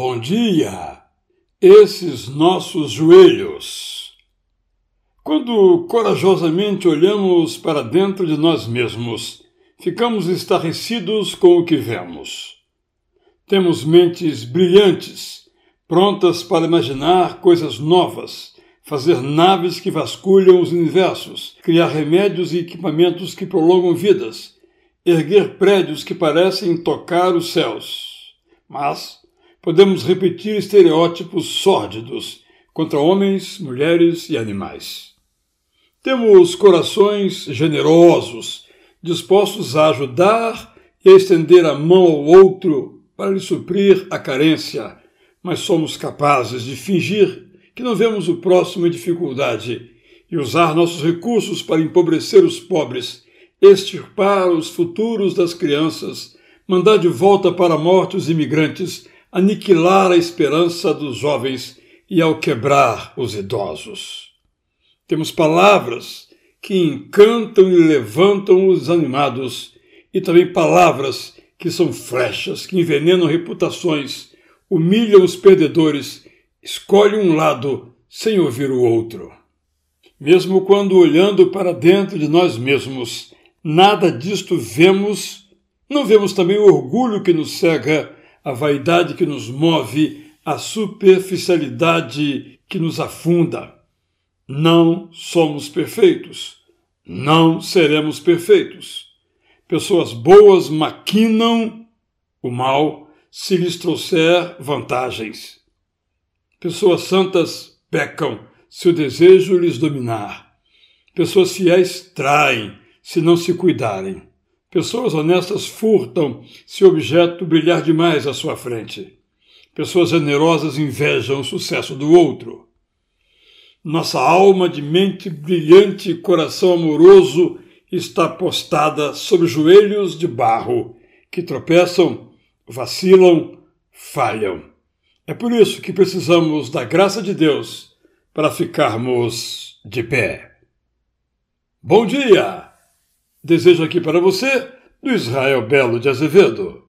Bom dia! Esses nossos joelhos. Quando corajosamente olhamos para dentro de nós mesmos, ficamos estarrecidos com o que vemos. Temos mentes brilhantes, prontas para imaginar coisas novas, fazer naves que vasculham os universos, criar remédios e equipamentos que prolongam vidas, erguer prédios que parecem tocar os céus. Mas podemos repetir estereótipos sórdidos contra homens, mulheres e animais. Temos corações generosos, dispostos a ajudar e a estender a mão ao outro para lhe suprir a carência, mas somos capazes de fingir que não vemos o próximo em dificuldade e usar nossos recursos para empobrecer os pobres, extirpar os futuros das crianças, mandar de volta para a morte os imigrantes, aniquilar a esperança dos jovens e ao quebrar os idosos. Temos palavras que encantam e levantam os animados, e também palavras que são flechas, que envenenam reputações, humilham os perdedores, escolhem um lado sem ouvir o outro. Mesmo quando olhando para dentro de nós mesmos, nada disto vemos, não vemos também o orgulho que nos cega a vaidade que nos move, a superficialidade que nos afunda. Não somos perfeitos. Não seremos perfeitos. Pessoas boas maquinam o mal se lhes trouxer vantagens. Pessoas santas pecam se o desejo lhes dominar. Pessoas fiéis traem se não se cuidarem. Pessoas honestas furtam se o objeto brilhar demais à sua frente. Pessoas generosas invejam o sucesso do outro. Nossa alma de mente brilhante e coração amoroso está postada sobre joelhos de barro que tropeçam, vacilam, falham. É por isso que precisamos da graça de Deus para ficarmos de pé. Bom dia! Desejo aqui para você do Israel Belo de Azevedo.